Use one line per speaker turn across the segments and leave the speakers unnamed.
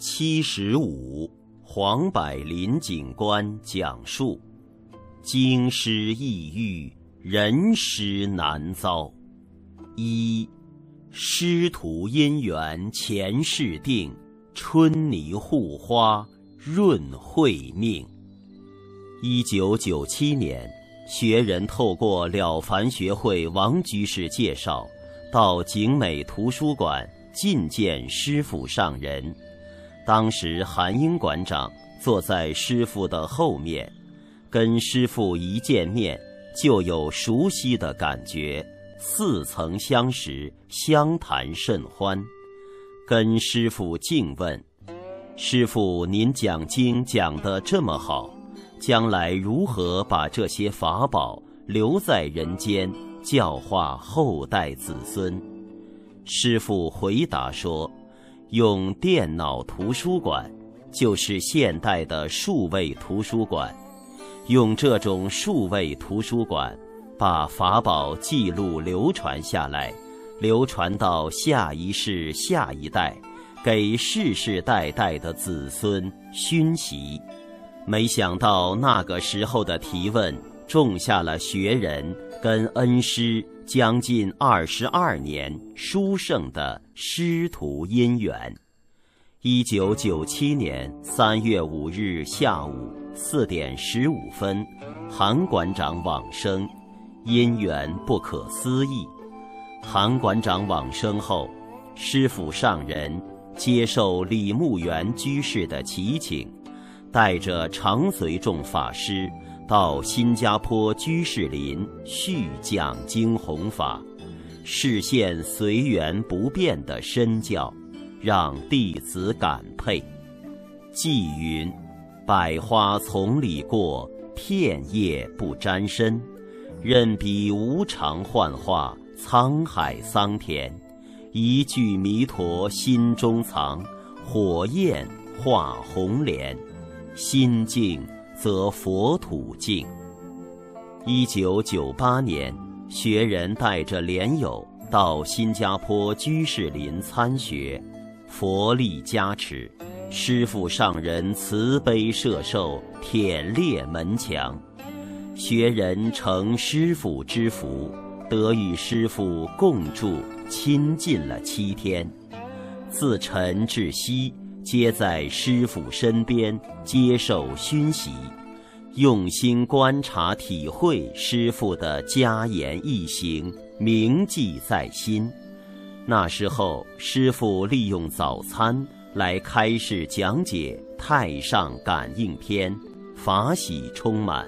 七十五，黄柏林警官讲述：京师异域，人师难遭。一，师徒姻缘前世定，春泥护花润慧命。一九九七年，学人透过了凡学会王居士介绍，到景美图书馆觐见师傅上人。当时韩英馆长坐在师傅的后面，跟师傅一见面就有熟悉的感觉，似曾相识，相谈甚欢。跟师傅敬问：“师傅，您讲经讲得这么好，将来如何把这些法宝留在人间，教化后代子孙？”师傅回答说。用电脑图书馆，就是现代的数位图书馆。用这种数位图书馆，把法宝记录流传下来，流传到下一世、下一代，给世世代代的子孙熏习。没想到那个时候的提问，种下了学人跟恩师。将近二十二年书圣的师徒姻缘。一九九七年三月五日下午四点十五分，韩馆长往生，姻缘不可思议。韩馆长往生后，师父上人接受李牧原居士的祈请，带着常随众法师。到新加坡居士林续讲经弘法，示现随缘不变的身教，让弟子感佩。寄云：百花丛里过，片叶不沾身。任彼无常幻化，沧海桑田。一句弥陀心中藏，火焰化红莲，心静。则佛土净。一九九八年，学人带着莲友到新加坡居士林参学，佛力加持，师父上人慈悲摄受，舔裂门墙。学人承师父之福，得与师父共住亲近了七天，自晨至夕。皆在师父身边接受熏习，用心观察体会师父的家言义行，铭记在心。那时候，师父利用早餐来开示讲解《太上感应篇》，法喜充满。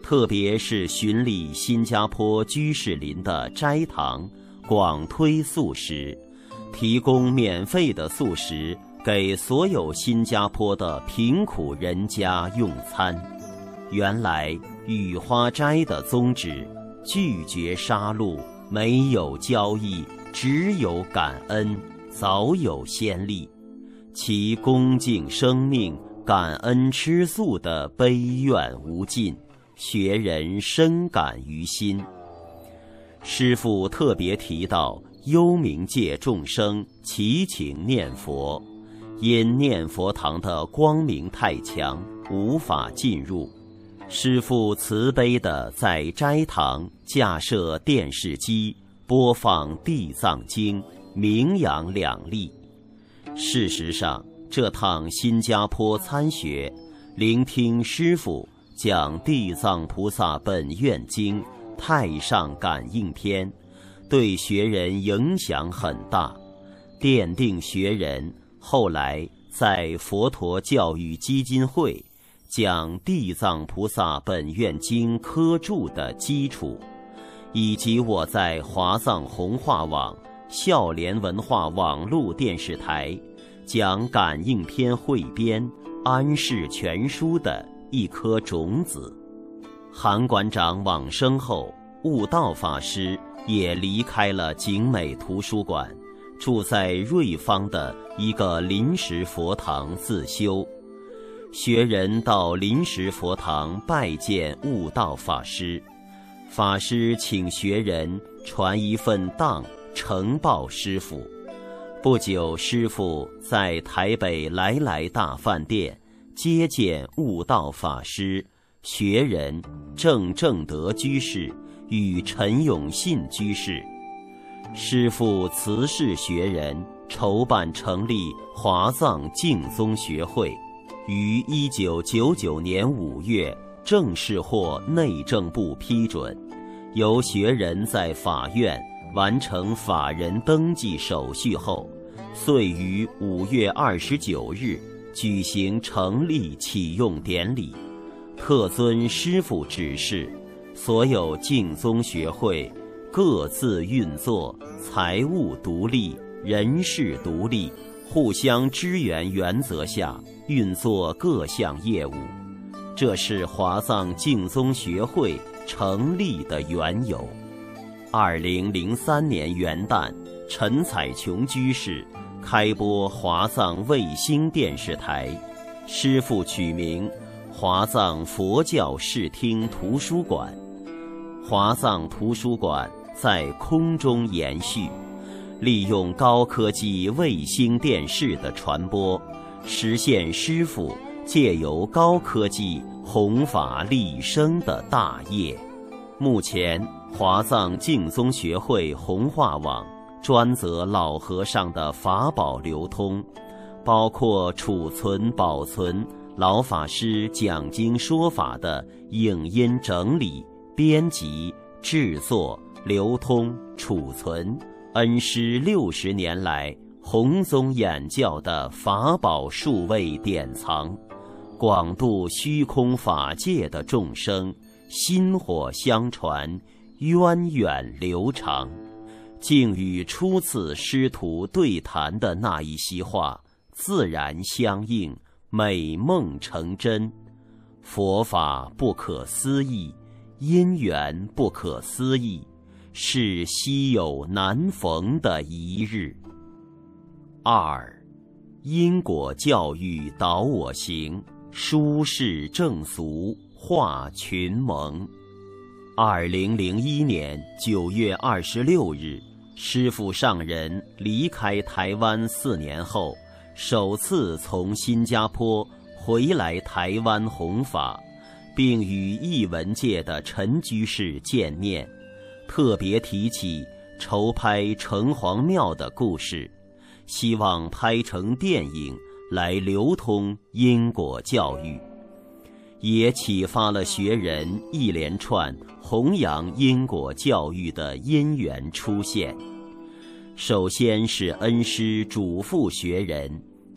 特别是巡礼新加坡居士林的斋堂，广推素食，提供免费的素食。给所有新加坡的贫苦人家用餐。原来雨花斋的宗旨，拒绝杀戮，没有交易，只有感恩，早有先例。其恭敬生命、感恩吃素的悲怨无尽，学人深感于心。师父特别提到幽冥界众生祈请念佛。因念佛堂的光明太强，无法进入。师父慈悲地在斋堂架设电视机，播放《地藏经》，名扬两利。事实上，这趟新加坡参学，聆听师父讲《地藏菩萨本愿经》《太上感应篇》，对学人影响很大，奠定学人。后来，在佛陀教育基金会讲《地藏菩萨本愿经》科注的基础，以及我在华藏弘化网、孝廉文化网络电视台讲《感应篇汇编》《安世全书》的一颗种子。韩馆长往生后，悟道法师也离开了景美图书馆。住在瑞芳的一个临时佛堂自修，学人到临时佛堂拜见悟道法师，法师请学人传一份当呈报师傅，不久，师傅在台北来来大饭店接见悟道法师、学人郑正德居士与陈永信居士。师傅辞世学人，筹办成立华藏净宗学会，于一九九九年五月正式获内政部批准，由学人在法院。完成法人登记手续后，遂于五月二十九日举行成立启用典礼。特遵师父指示，所有净宗学会各自运作，财务独立，人事独立，互相支援原则下运作各项业务。这是华藏净宗学会成立的缘由。二零零三年元旦，陈彩琼居士开播华藏卫星电视台，师父取名华藏佛教视听图书馆。华藏图书馆在空中延续，利用高科技卫星电视的传播，实现师父借由高科技弘法利生的大业。目前。华藏净宗学会弘化网专责老和尚的法宝流通，包括储存、保存老法师讲经说法的影音整理、编辑、制作、流通、储存，恩师六十年来弘宗演教的法宝数位典藏，广度虚空法界的众生，薪火相传。源远流长，竟与初次师徒对谈的那一席话自然相应，美梦成真。佛法不可思议，因缘不可思议，是稀有难逢的一日。二，因果教育导我行，舒适正俗化群蒙。二零零一年九月二十六日，师父上人离开台湾四年后，首次从新加坡回来台湾弘法，并与译文界的陈居士见面，特别提起筹拍城隍庙的故事，希望拍成电影来流通因果教育。也启发了学人一连串弘扬因果教育的因缘出现。首先是恩师嘱咐学人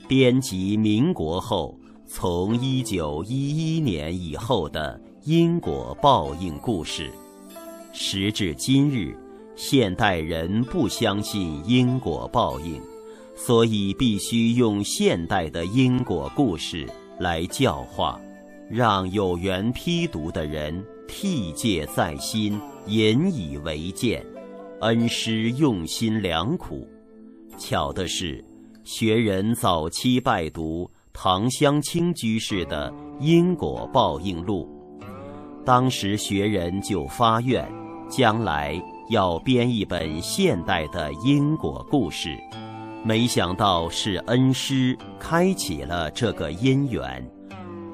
编辑民国后从一九一一年以后的因果报应故事。时至今日，现代人不相信因果报应，所以必须用现代的因果故事来教化。让有缘批读的人替戒在心，引以为鉴。恩师用心良苦。巧的是，学人早期拜读唐香清居士的《因果报应录》，当时学人就发愿，将来要编一本现代的因果故事。没想到是恩师开启了这个因缘。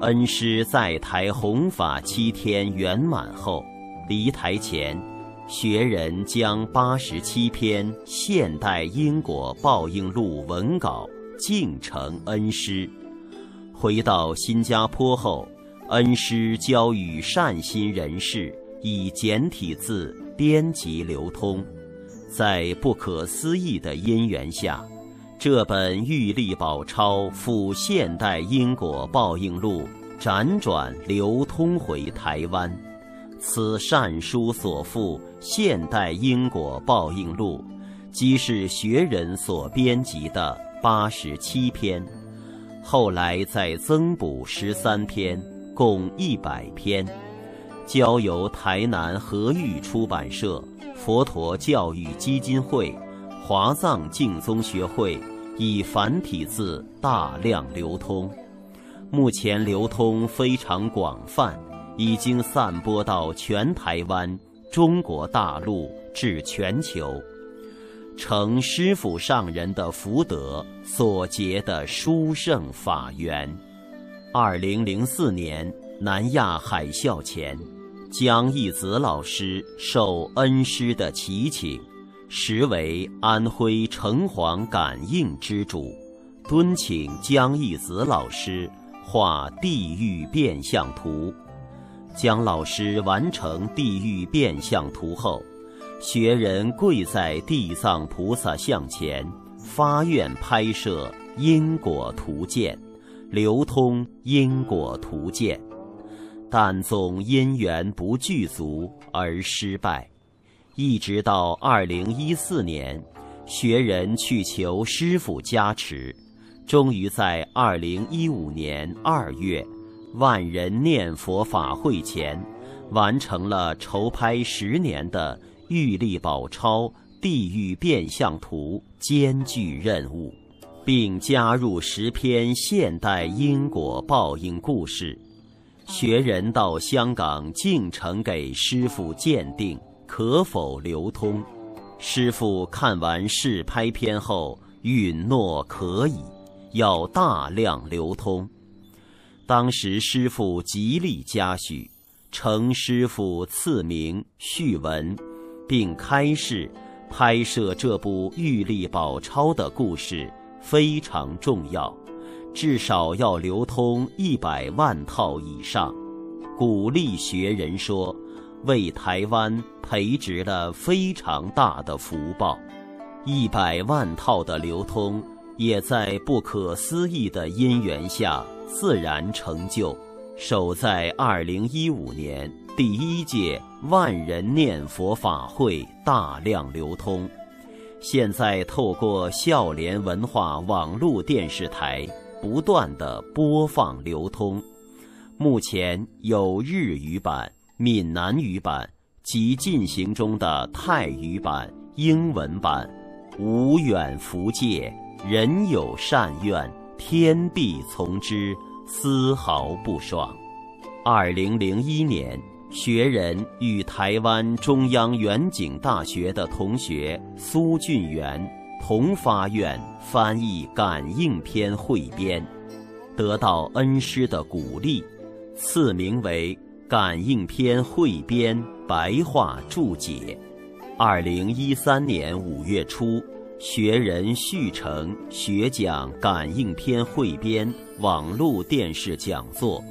恩师在台弘法七天圆满后，离台前，学人将八十七篇现代因果报应录文稿敬呈恩师。回到新加坡后，恩师交予善心人士以简体字编辑流通。在不可思议的因缘下。这本玉历宝钞附现代因果报应录辗转流通回台湾，此善书所附现代因果报应录，即是学人所编辑的八十七篇，后来再增补十三篇，共一百篇，交由台南和玉出版社、佛陀教育基金会、华藏净宗学会。以繁体字大量流通，目前流通非常广泛，已经散播到全台湾、中国大陆至全球。承师傅上人的福德所结的殊胜法缘。二零零四年南亚海啸前，江义子老师受恩师的祈请，实为安徽城隍感应之主，敦请江义子老师画地狱变相图。江老师完成地狱变相图后，学人跪在地藏菩萨像前，发愿拍摄因果图鉴，流通因果图鉴，但总因缘不具足而失败。一直到二零一四年，学人去求师傅加持，终于在二零一五年二月。万人念佛法会前，完成了筹拍十年的《玉历宝钞地狱变相图》艰巨任务，并加入十篇现代因果报应故事。学人到香港进城给师傅鉴定可否流通，师傅看完试拍片后允诺可以，要大量流通。当时师傅极力嘉许，承师傅赐名续文，并开示拍摄这部《玉历宝钞》的故事非常重要，至少要流通一百万套以上，鼓励学人说，为台湾培植了非常大的福报。一百万套的流通，也在不可思议的因缘下。自然成就，守在二零一五年第一届万人念佛法会大量流通，现在透过孝廉文化网络电视台不断的播放流通，目前有日语版、闽南语版及进行中的泰语版、英文版。无远弗届，人有善愿。天必从之，丝毫不爽。二零零一年，学人与台湾中央远景大学的同学苏俊元同发愿翻译《感应篇汇编》，得到恩师的鼓励，赐名为《感应篇汇编白话注解》。二零一三年五月初。学人续成学讲感应篇汇编网络电视讲座，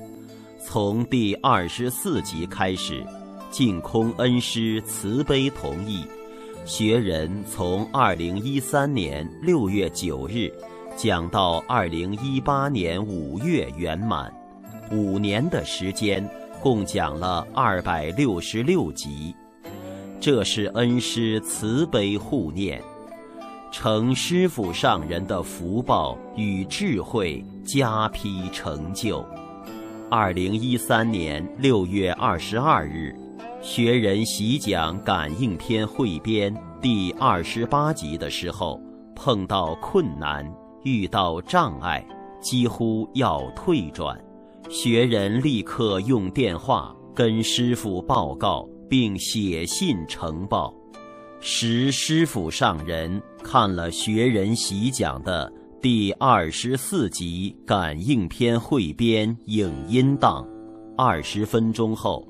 从第二十四集开始，净空恩师慈悲同意，学人从二零一三年六月九日讲到二零一八年五月圆满，五年的时间共讲了二百六十六集，这是恩师慈悲护念。承师傅上人的福报与智慧加批成就。二零一三年六月二十二日，学人习讲《感应篇汇编》第二十八集的时候，碰到困难，遇到障碍，几乎要退转。学人立刻用电话跟师傅报告，并写信呈报。时师傅上人看了学人习讲的第二十四集感应篇汇编影音档，二十分钟后，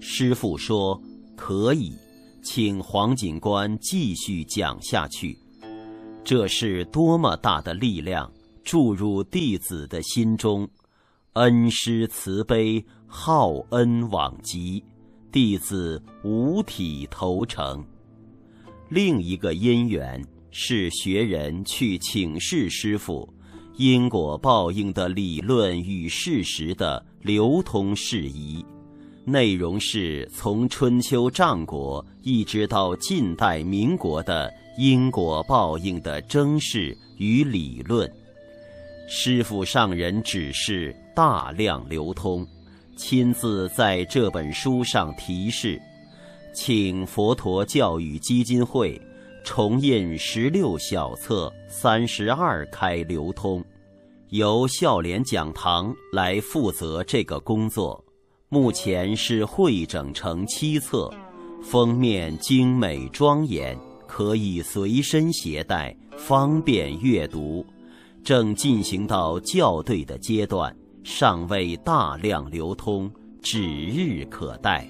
师傅说可以，请黄警官继续讲下去。这是多么大的力量注入弟子的心中，恩师慈悲，浩恩往极，弟子五体投诚。另一个因缘是学人去请示师傅，因果报应的理论与事实的流通事宜，内容是从春秋战国一直到近代民国的因果报应的征事与理论。师傅上人指示大量流通，亲自在这本书上提示。请佛陀教育基金会重印十六小册三十二开流通，由孝廉讲堂来负责这个工作。目前是汇整成七册，封面精美庄严，可以随身携带，方便阅读，正进行到校对的阶段，尚未大量流通，指日可待。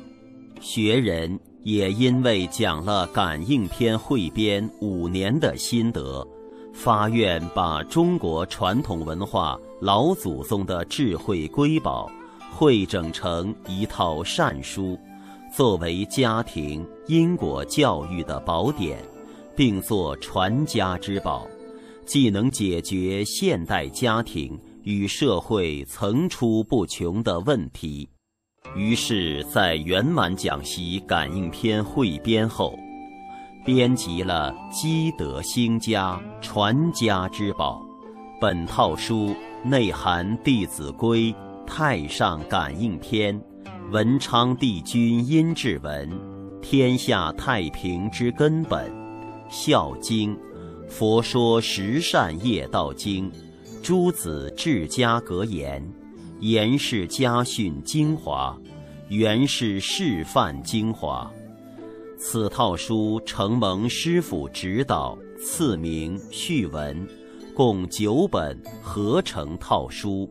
学人也因为讲了感应篇汇编五年的心得，发愿把中国传统文化老祖宗的智慧瑰宝汇整成一套善书。作为家庭因果教育的宝典，并作传家之宝，既能解决现代家庭与社会层出不穷的问题。于是，在圆满讲习感应篇汇编后，编辑了《积德兴家传家之宝》。本套书内含《弟子规》《太上感应篇》。文昌帝君阴骘文，天下太平之根本，孝经，佛说十善业道经，诸子治家格言，严氏家训精华，元氏示范精华。此套书承蒙师父指导，赐名序文，共九本合成套书。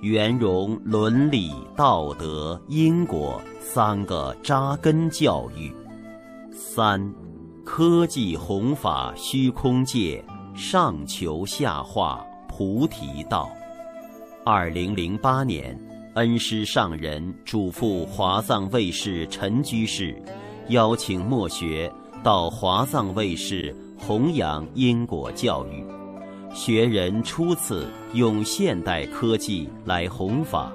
圆融伦理道德因果三个扎根教育。三，科技弘法虚空界，上求下化菩提道。二零零八年，恩师上人嘱咐华藏卫士陈居士，邀请墨学到华藏卫士弘扬因果教育。学人初次用现代科技来弘法，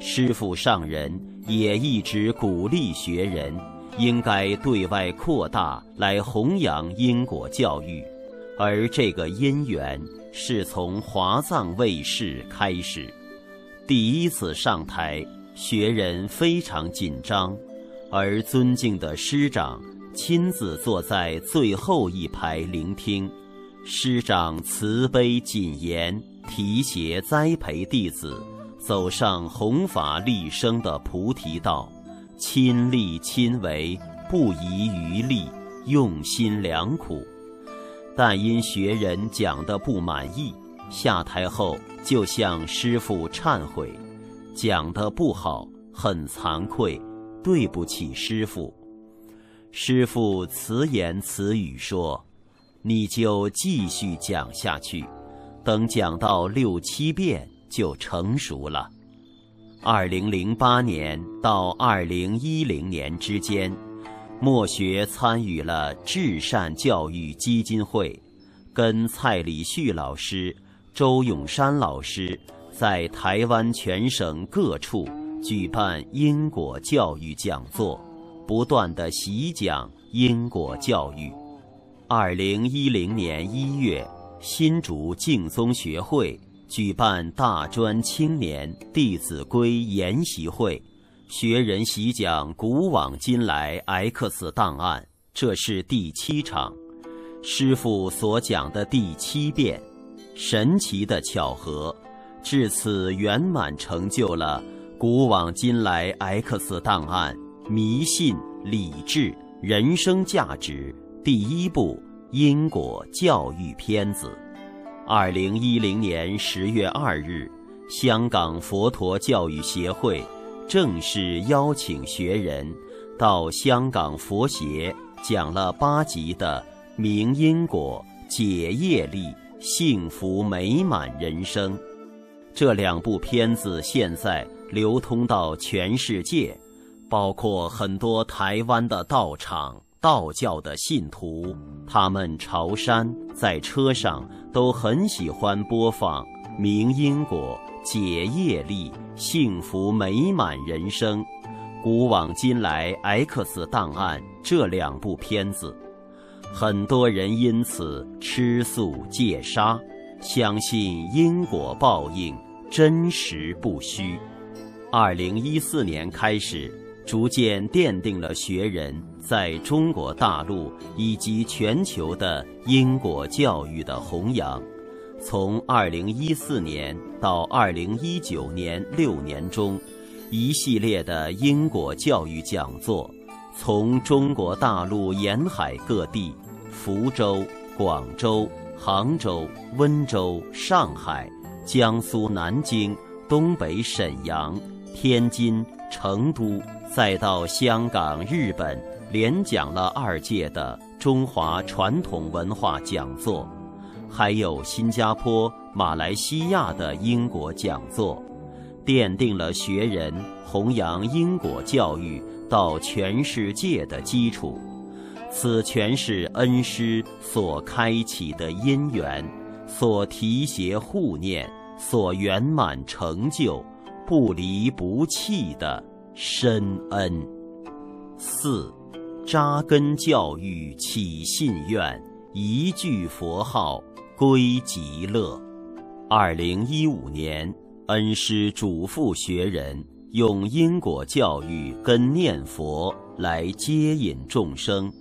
师父上人也一直鼓励学人应该对外扩大来弘扬因果教育，而这个因缘是从华藏卫视开始。第一次上台，学人非常紧张，而尊敬的师长亲自坐在最后一排聆听。师长慈悲谨言，提携栽培弟子，走上弘法立生的菩提道，亲力亲为，不遗余力，用心良苦。但因学人讲的不满意，下台后就向师傅忏悔，讲的不好，很惭愧，对不起师傅。师傅慈言慈语说。你就继续讲下去，等讲到六七遍就成熟了。二零零八年到二零一零年之间，墨学参与了至善教育基金会，跟蔡礼旭老师、周永山老师在台湾全省各处举办因果教育讲座，不断的习讲因果教育。二零一零年一月，新竹净宗学会举办大专青年《弟子规》研习会，学人习讲古往今来 X 档案，这是第七场，师傅所讲的第七遍，神奇的巧合，至此圆满成就了古往今来 X 档案迷信、理智、人生价值。第一部因果教育片子，二零一零年十月二日，香港佛陀教育协会正式邀请学人到香港佛协讲了八集的《明因果解业力幸福美满人生》。这两部片子现在流通到全世界，包括很多台湾的道场。道教的信徒，他们朝山在车上都很喜欢播放《明因果解业力幸福美满人生》《古往今来 X 档案》这两部片子，很多人因此吃素戒杀，相信因果报应真实不虚。二零一四年开始。逐渐奠定了学人在中国大陆以及全球的因果教育的弘扬。从2014年到2019年六年中，一系列的因果教育讲座，从中国大陆沿海各地福州、广州、杭州、温州、上海、江苏南京、东北沈阳、天津、成都，再到香港、日本，连讲了二届的中华传统文化讲座，还有新加坡、马来西亚的英国讲座，奠定了学人弘扬因果教育到全世界的基础。此全是恩师所开启的因缘，所提携护念，所圆满成就，不离不弃的深恩。四，扎根教育起信愿，一句佛号归极乐。二零一五年，恩师嘱咐学人用因果教育跟念佛来接引众生。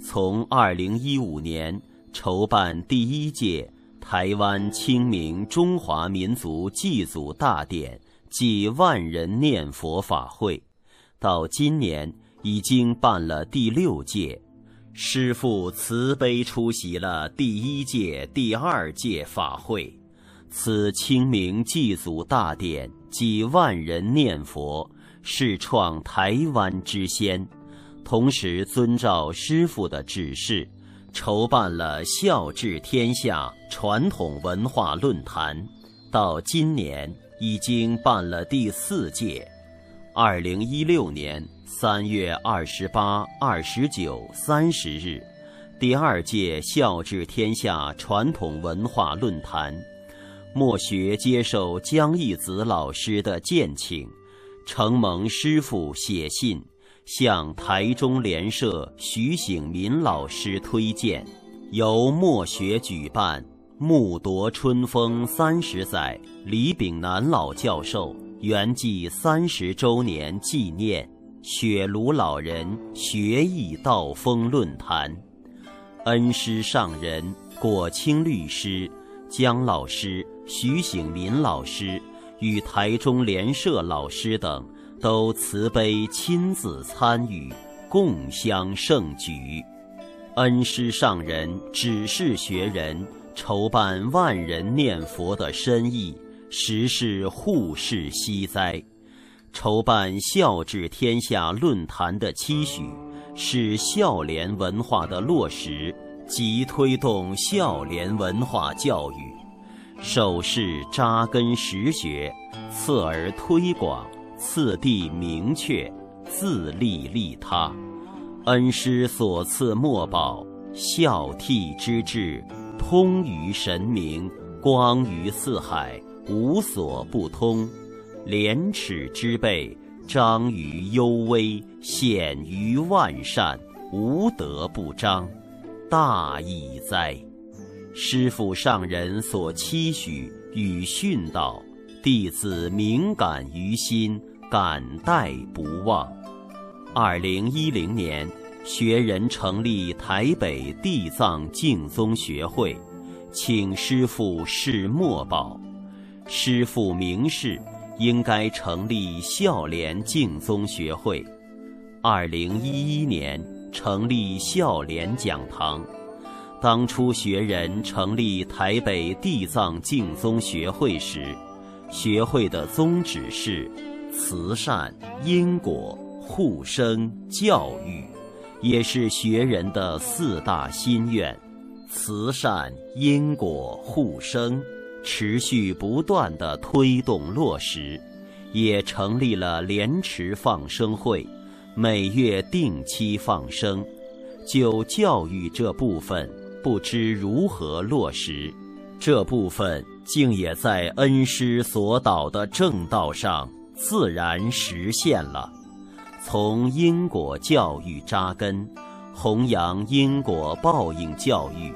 从二零一五年筹办第一届台湾清明中华民族祭祖大典暨万人念佛法会，到今年已经办了第六届，师父慈悲出席了第一届、第二届法会。此清明祭祖大典几万人念佛，是创台湾之先。同时，遵照师傅的指示，筹办了“孝治天下”传统文化论坛，到今年已经办了第四届。二零一六年三月二十八、二十九、三十日，第二届“孝治天下”传统文化论坛，莫学接受江义子老师的荐请，承蒙师傅写信。向台中联社徐醒民老师推荐，由墨学举办“木夺春风三十载”李炳南老教授圆寂三十周年纪念雪庐老人学艺道风论坛，恩师上人果清律师、姜老师、徐醒民老师与台中联社老师等。都慈悲亲自参与，共襄盛举。恩师上人指示学人筹办万人念佛的深意，实是护世息灾；筹办孝治天下论坛的期许，是孝廉文化的落实及推动孝廉文化教育。首是扎根实学，次而推广。次第明确，自利利他，恩师所赐墨宝，孝悌之志，通于神明，光于四海，无所不通；廉耻之辈，彰于幽微，显于万善，无德不彰，大义哉！师父上人所期许与训导。弟子敏感于心，感戴不忘。二零一零年，学人成立台北地藏净宗学会，请师父示墨宝。师父明示，应该成立孝廉净宗学会。二零一一年，成立孝廉讲堂。当初学人成立台北地藏净宗学会时。学会的宗旨是慈善、因果、护生、教育，也是学人的四大心愿。慈善、因果、护生，持续不断的推动落实，也成立了莲池放生会，每月定期放生。就教育这部分，不知如何落实。这部分竟也在恩师所导的正道上自然实现了。从因果教育扎根，弘扬因果报应教育，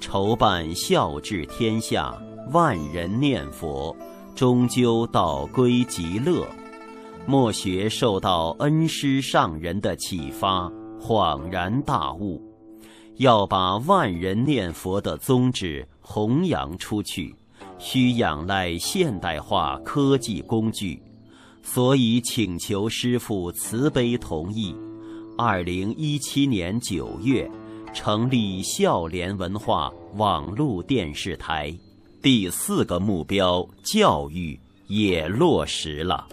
筹办孝治天下，万人念佛，终究道归极乐。莫学受到恩师上人的启发，恍然大悟。要把万人念佛的宗旨弘扬出去，需仰赖现代化科技工具，所以请求师父慈悲同意。二零一七年九月，成立孝廉文化网络电视台。第四个目标，教育也落实了。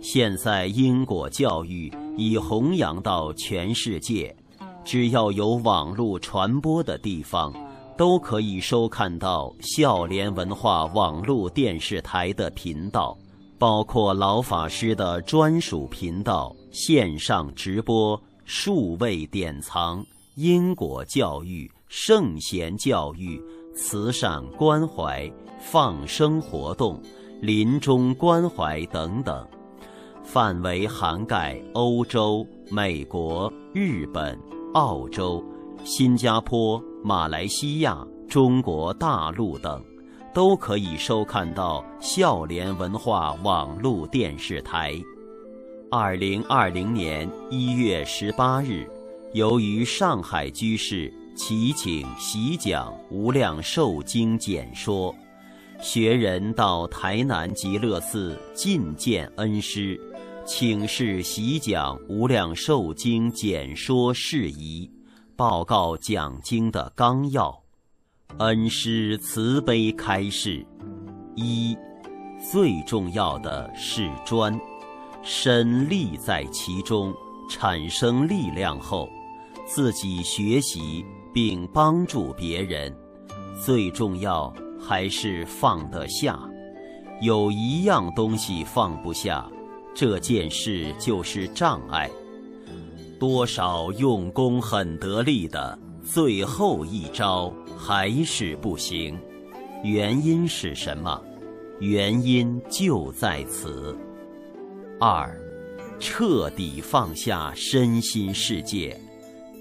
现在因果教育已弘扬到全世界，只要有网络传播的地方，都可以收看到孝廉文化网络电视台的频道，包括老法师的专属频道、线上直播、数位典藏、因果教育、圣贤教育。慈善关怀、放生活动、临终关怀等等，范围涵盖欧洲、美国、日本、澳洲、新加坡、马来西亚、中国大陆等，都可以收看到孝廉文化网络电视台。二零二零年一月十八日，由于上海居士。祈请习讲《无量寿经》简说，学人到台南极乐寺觐见恩师，请示习讲《无量寿经》简说事宜，报告讲经的纲要。恩师慈悲开示：一，最重要的是专，身立在其中，产生力量后，自己学习。并帮助别人，最重要还是放得下。有一样东西放不下，这件事就是障碍。多少用功很得力的，最后一招还是不行。原因是什么？原因就在此。二，彻底放下身心世界，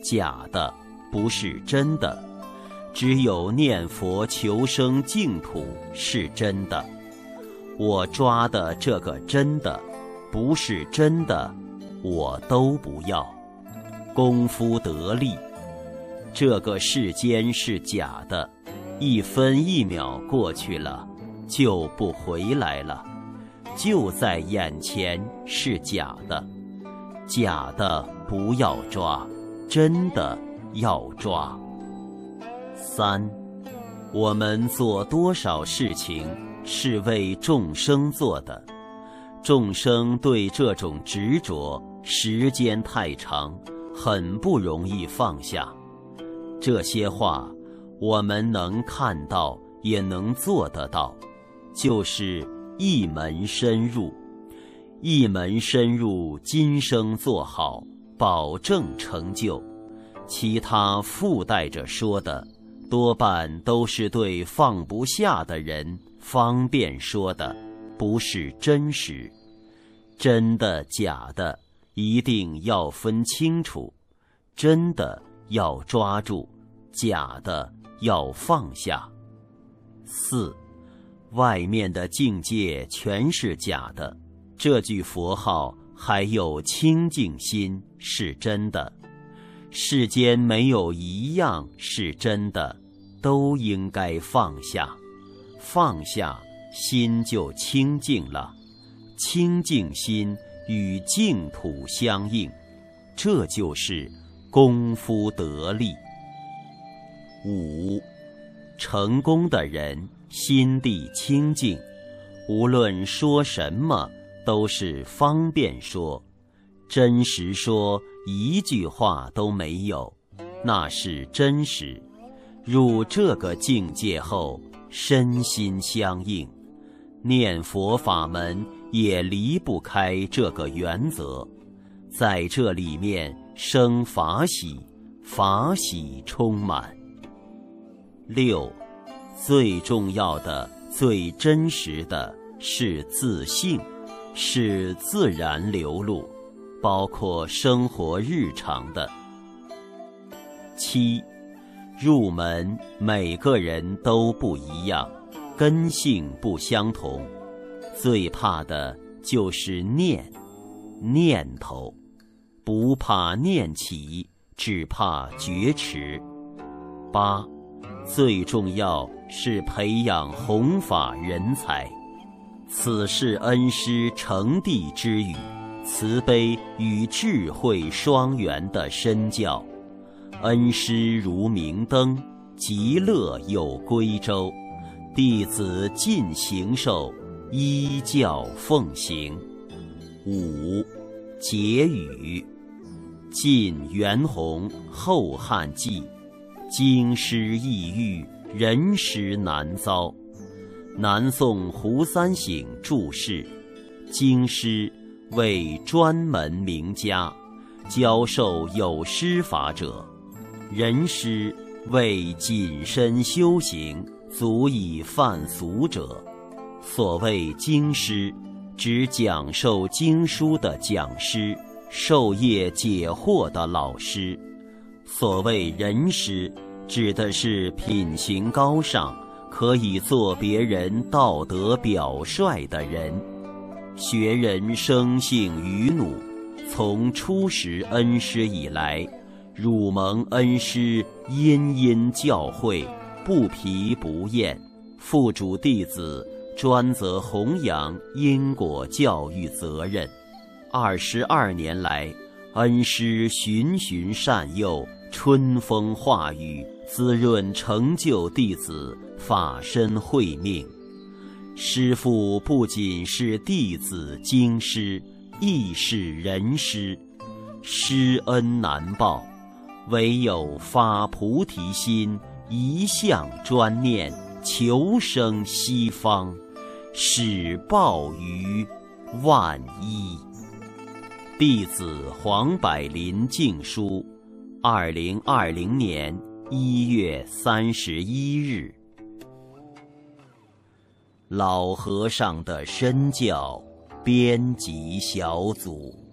假的。不是真的，只有念佛求生净土是真的。我抓的这个真的，不是真的，我都不要。功夫得力，这个世间是假的，一分一秒过去了，就不回来了。就在眼前是假的，假的不要抓，真的。要抓。三，我们做多少事情是为众生做的？众生对这种执着，时间太长，很不容易放下。这些话，我们能看到，也能做得到，就是一门深入，一门深入，今生做好，保证成就。其他附带着说的，多半都是对放不下的人方便说的，不是真实。真的假的，一定要分清楚。真的要抓住，假的要放下。四，外面的境界全是假的，这句佛号还有清净心是真的。世间没有一样是真的，都应该放下。放下，心就清净了。清净心与净土相应，这就是功夫得力。五，成功的人心地清净，无论说什么都是方便说，真实说。一句话都没有，那是真实。入这个境界后，身心相应，念佛法门也离不开这个原则，在这里面生法喜，法喜充满。六，最重要的、最真实的是自信，是自然流露。包括生活日常的。七，入门每个人都不一样，根性不相同，最怕的就是念，念头，不怕念起，只怕觉迟。八，最重要是培养弘法人才，此是恩师成地之语。慈悲与智慧双元的身教，恩师如明灯，极乐有归舟。弟子尽行受，依教奉行。五，结语。晋元弘《后汉纪》：京师异域，人时难遭。南宋胡三省注释：京师为专门名家，教授有师法者；人师为谨慎修行，足以犯俗者。所谓经师。指讲授经书的讲师，授业解惑的老师。所谓人师，指的是品行高尚，可以做别人道德表率的人。学人生性愚怒，从初识恩师以来，汝蒙恩师殷殷教诲，不疲不厌，付诸弟子。专责弘扬因果教育责任，二十二年来，恩师循循善诱，春风化雨，滋润成就弟子，法身慧命。师父不仅是弟子经师，亦是人师，师恩难报，唯有发菩提心，一向专念，求生西方。始报于万一。弟子黄百林敬书，二零二零年一月三十一日。老和尚的身教编辑小组。